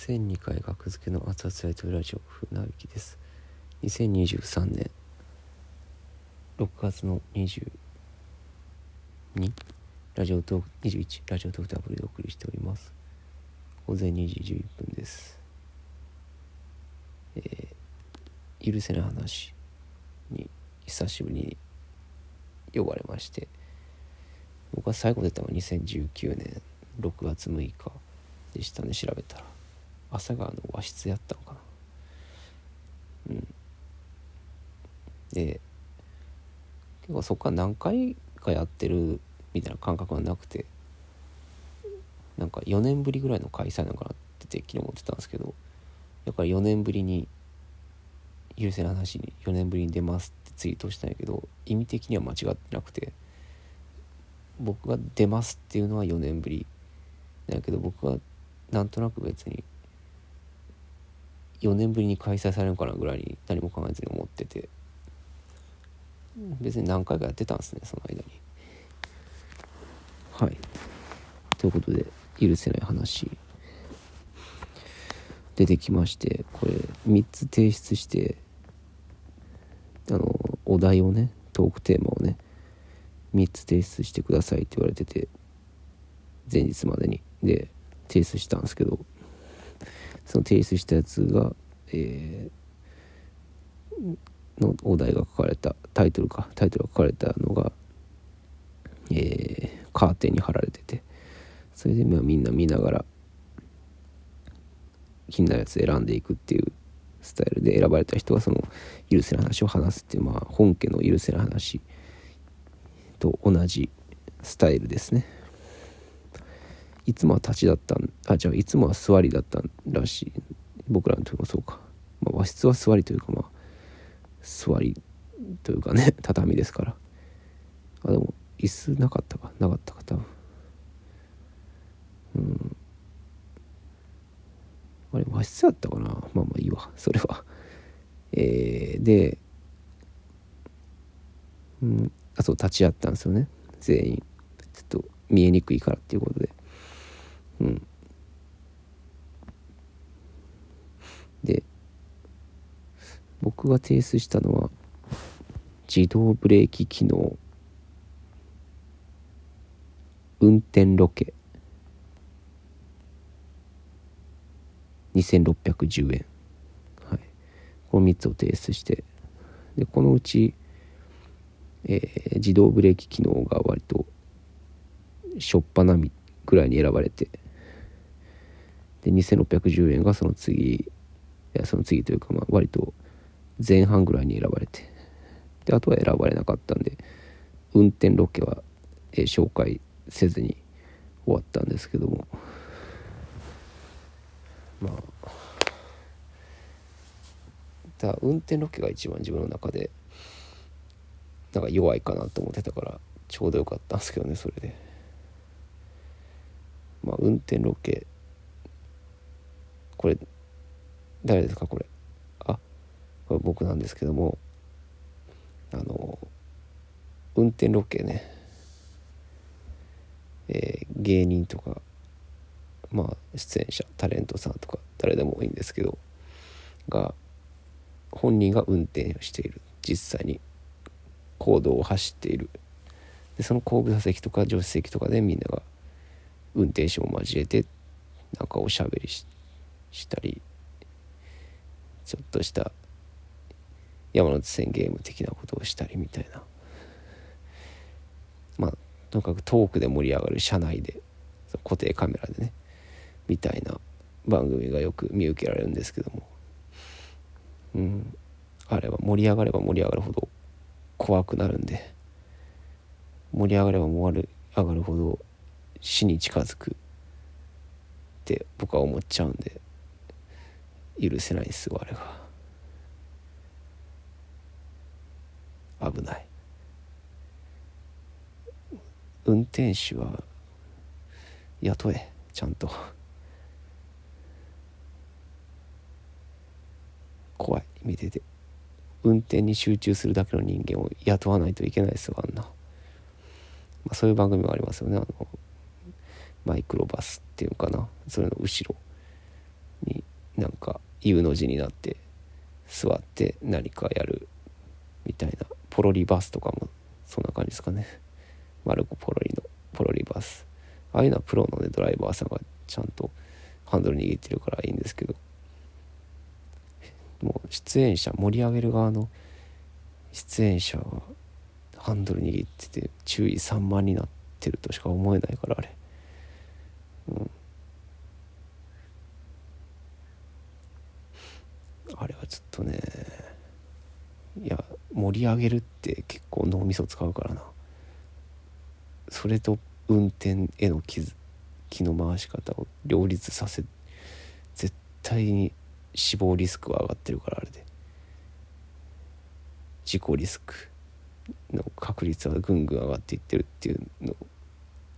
1002回学付けの熱々やりとりラジオ船引きです。2023年6月の22ラジオトーク21ラジオトークダブルでお送りしております。午前2時11分です。えー、許せない話に久しぶりに呼ばれまして僕は最後出たのが2019年6月6日でしたね調べたら。朝川の和室やったのかな。うん。で結構そこから何回かやってるみたいな感覚はなくてなんか4年ぶりぐらいの開催なのかなってて昨日思ってたんですけどだから4年ぶりに許せな話に4年ぶりに出ますってツイートしたんやけど意味的には間違ってなくて僕が出ますっていうのは4年ぶりだけど僕はなんとなく別に4年ぶりに開催されるかなぐらいに何も考えずに思ってて。別に何回かやってたんですねその間に。はい。ということで許せない話出てきましてこれ3つ提出してあのお題をねトークテーマをね3つ提出してくださいって言われてて前日までに。で提出したんですけどその提出したやつが、えー、のお題が書かれたタイトルかタイトルが書かれたのが、えー、カーテンに貼られててそれでまあみんな見ながら気になるやつ選んでいくっていうスタイルで選ばれた人がその許せない話を話すっていうまあ本家の許せない話と同じスタイルですね。いつもは立ちだったんあじゃあいつもは座りだったらしい。僕らの時もそうか、まあ、和室は座りというかまあ座りというかね 畳ですから。あでも椅子なかったか。なかったか多分。うん。あれ和室やったかな。まあまあいいわ。それは。えー、でうん。あそう立ち会ったんですよね。全員。ちょっと見えにくいからっていうことで。うん。で僕が提出したのは自動ブレーキ機能。運転ロケ。2610円、はい、この3つを提出して。でこのうち、えー、自動ブレーキ機能が割としょっぱなみぐらいに選ばれて。で2610円がその次いやその次というかまあ割と前半ぐらいに選ばれて。であとは選ばれなかったんで運転ロケは、えー、紹介せずに終わったんですけども。まあ。だ運転ロケが一番自分の中でなんか弱いかなと思ってたからちょうどよかったんですけどねそれで。まあ運転ロケこれ誰ですかこれ？あこれ僕なんですけどもあの運転ロケね。えー、芸人とかまあ出演者タレントさんとか誰でもいいんですけどが本人が運転をしている。実際に行動を走っている。でその後部座席とか助手席とかでみんなが運転手も交えてなんかおしゃべりしてしたりちょっとした山手線ゲーム的なことをしたりみたいな。まあとにかくトークで盛り上がる車内で固定カメラでねみたいな番組がよく見受けられるんですけども。うん。あれは盛り上がれば盛り上がるほど怖くなるんで盛り上がれば盛り上がるほど死に近づくって僕は思っちゃうんで許せないですわあれが。危ない。運転手は雇えちゃんと。怖い見てて運転に集中するだけの人間を雇わないといけないですよあんな、まあ、そういう番組もありますよねあのマイクロバスっていうかな。それの後ろになんか U の字になって座って何かやるみたいなポロリバスとかもそんな感じですかね。マルコ・ポロリのポロリバス。ああいうのはプロのねドライバーさんがちゃんとハンドル握ってるからいいんですけど。もう出演者盛り上げる側の出演者がハンドル握ってて注意散漫になってるとしか思えないからあれ、うん、あれはちょっとねいや盛り上げるって結構脳みそ使うからな。それと運転への気気の回し方を両立させ絶対に死亡リスクは上がってるからあれで。事故リスクの確率はぐんぐん上がっていってるっていうの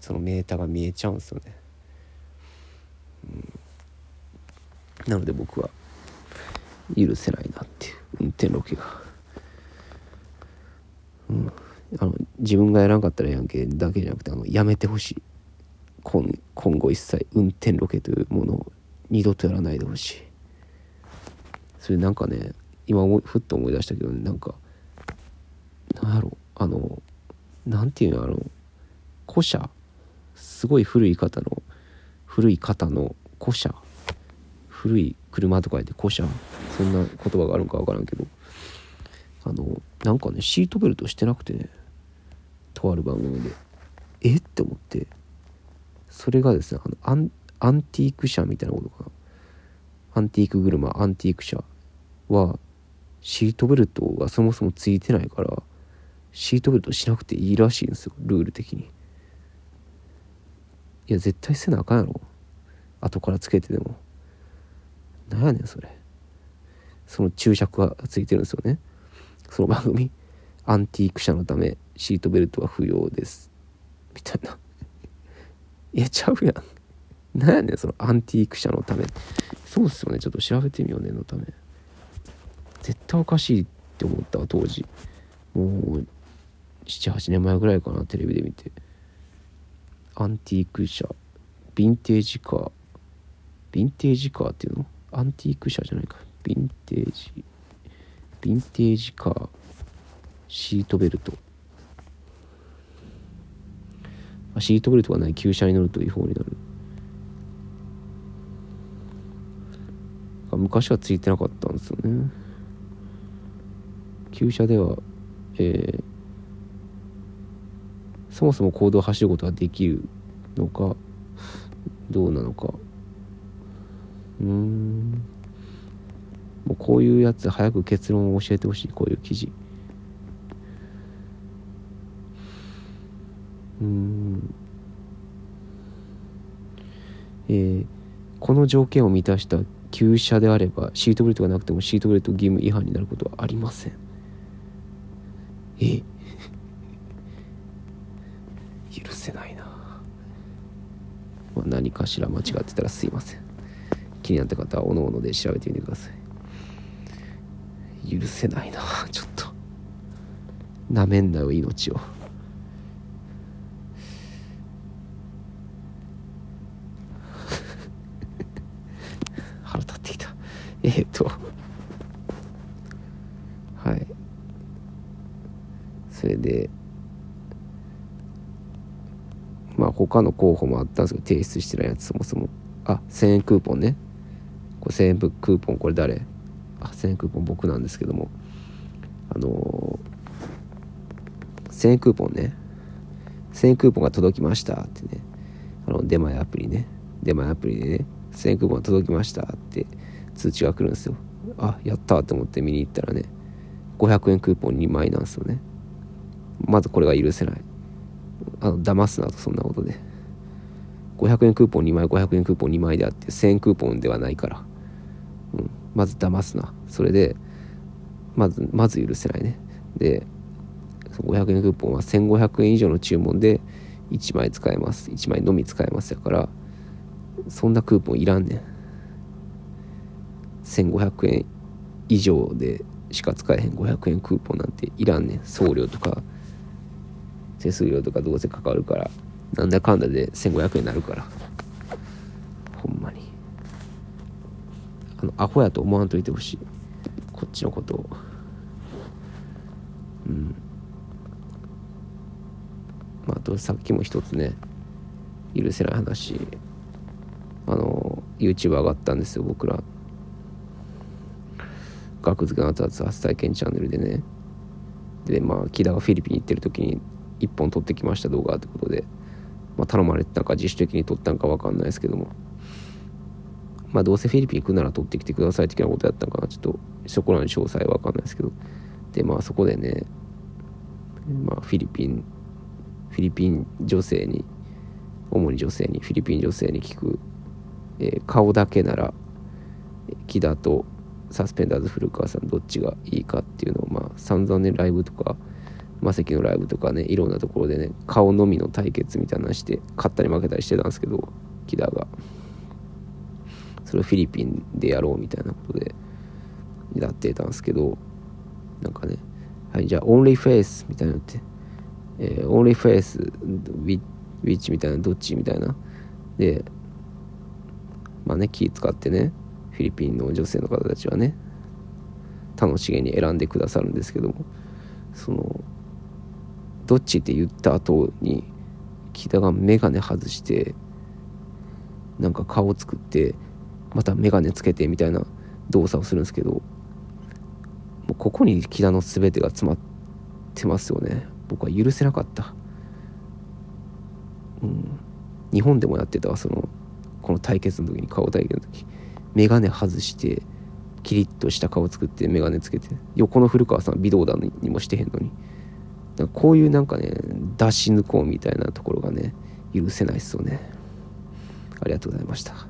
そのメーターが見えちゃうんですよね、うん、なので僕は許せないなっていう。運転ロケが。うん。あの自分がやらんかったらやんけだけじゃなくてあのやめてほしい。今今後一切運転ロケというものを二度とやらないでほしい。それなんかね今ふっと思い出したけど、ね、なんかなんやろあのなんていうのあの古車。すごい古い方の古い方の古車。古い車とか言って古車そんな言葉があるんか分からんけど。あのなんかねシートベルトしてなくてね。とある番組で。え？って思って。それがですねあのアンアンティーク車みたいなことかな。アンティーク車アンティーク車はシートベルトがそもそもついてないからシートベルトしなくていいらしいんですよ。ルール的に。いや絶対せなあかんやろ。後からつけてでも。なんやねんそれ。その注釈がついてるんですよね。その番組アンティーク車のためシートベルトは不要です。みたいな。いやちゃうやん。なんやねんそのアンティーク車のため。そうっすよね。ちょっと調べてみようねのため。絶対おかしいって思ったわ当時。もう78年前ぐらいかなテレビで見て。アンティーク車ヴィンテージカー。ヴィンテージカーっていうの？アンティーク車じゃないか。ヴィンテージ。ヴィンテージカー。シートベルト。シートベルトがない。旧車に乗ると違法になる。昔はついてなかったんですよね。旧車ではえー、そもそも行動を走ることができるのかどうなのか。うん。もうこういうやつ早く結論を教えてほしいこういう記事。うん。えー、この条件を満たした旧車であればシートベルトがなくてもシートベルト義務違反になることはありません。え？許せないな、まあ、何かしら間違ってたらすいません。気になった方はおのおので調べてみてください。許せないな。ちょっと。なめんなよ命を。腹立ってきた。えっ、と。はい。それで。まあ他の候補もあったんですけど提出してないやつそもそも。あ1000円クーポンね。5000円クーポンこれ誰？あ1000円クーポン僕なんですけども。あのー、1000円クーポンね。1000円クーポンが届きましたってね。あの出前アプリね。出前アプリでね1000円クーポンが届きましたって通知が来るんですよ。あやったと思って見に行ったらね500円クーポン2枚なんですよね。まずこれが許せない。あの騙すなとそんなことで。500円クーポン2枚500円クーポン2枚であって1000円クーポンではないから、うん、まず騙すな。それでまずまず許せないね。で500円クーポンは1500円以上の注文で1枚使えます。1枚のみ使えますやからそんなクーポンいらんねん。1500円以上でしか使えへん。500円クーポンなんていらんねん。送料とか手数料とかどうせかかるからなんだかんだで1500円になるからほんまにあのアホやと思わんといてほしい。こっちのことを。うん。まあとさっきも一つね許せない話。あの YouTube 上がったんですよ僕ら。学付けの熱々初体験チャンネルでね。でまあ木田がフィリピン行ってる時に1本撮ってきました動画ってことで、まあ、頼まれてたんか自主的に撮ったんか分かんないですけども。まあどうせフィリピン行くなら撮ってきてください的なことやったんかな。ちょっとそこらの詳細は分かんないですけど。でまあそこでねまあフィリピンフィリピン女性に主に女性にフィリピン女性に聞く、えー、顔だけなら木田とサスペンダーズ古川さんどっちがいいかっていうのをまあ散々ねライブとかマセキのライブとかねいろんなところでね顔のみの対決みたいなのして勝ったり負けたりしてたんですけど木田が。それをフィリピンでやろうみたいなことでやってたんですけどなんかねはいじゃあ only face みたいなのって、え、 only face which みたいなどっちみたいな。でまあね気使ってねフィリピンの女性の方たちはね楽しげに選んでくださるんですけどもそのどっちって言った後に木田が眼鏡外してなんか顔作ってまた眼鏡つけてみたいな動作をするんですけどもうここに木田の全てが詰まってますよね。僕は許せなかった、うん、日本でもやってたそのこの対決の時に顔対決の時眼鏡外してキリッとした顔作って眼鏡つけて横の古川さん微動だにもしてへんのに。こういうなんかね出し抜こうみたいなところがね許せないっすよね。ありがとうございました。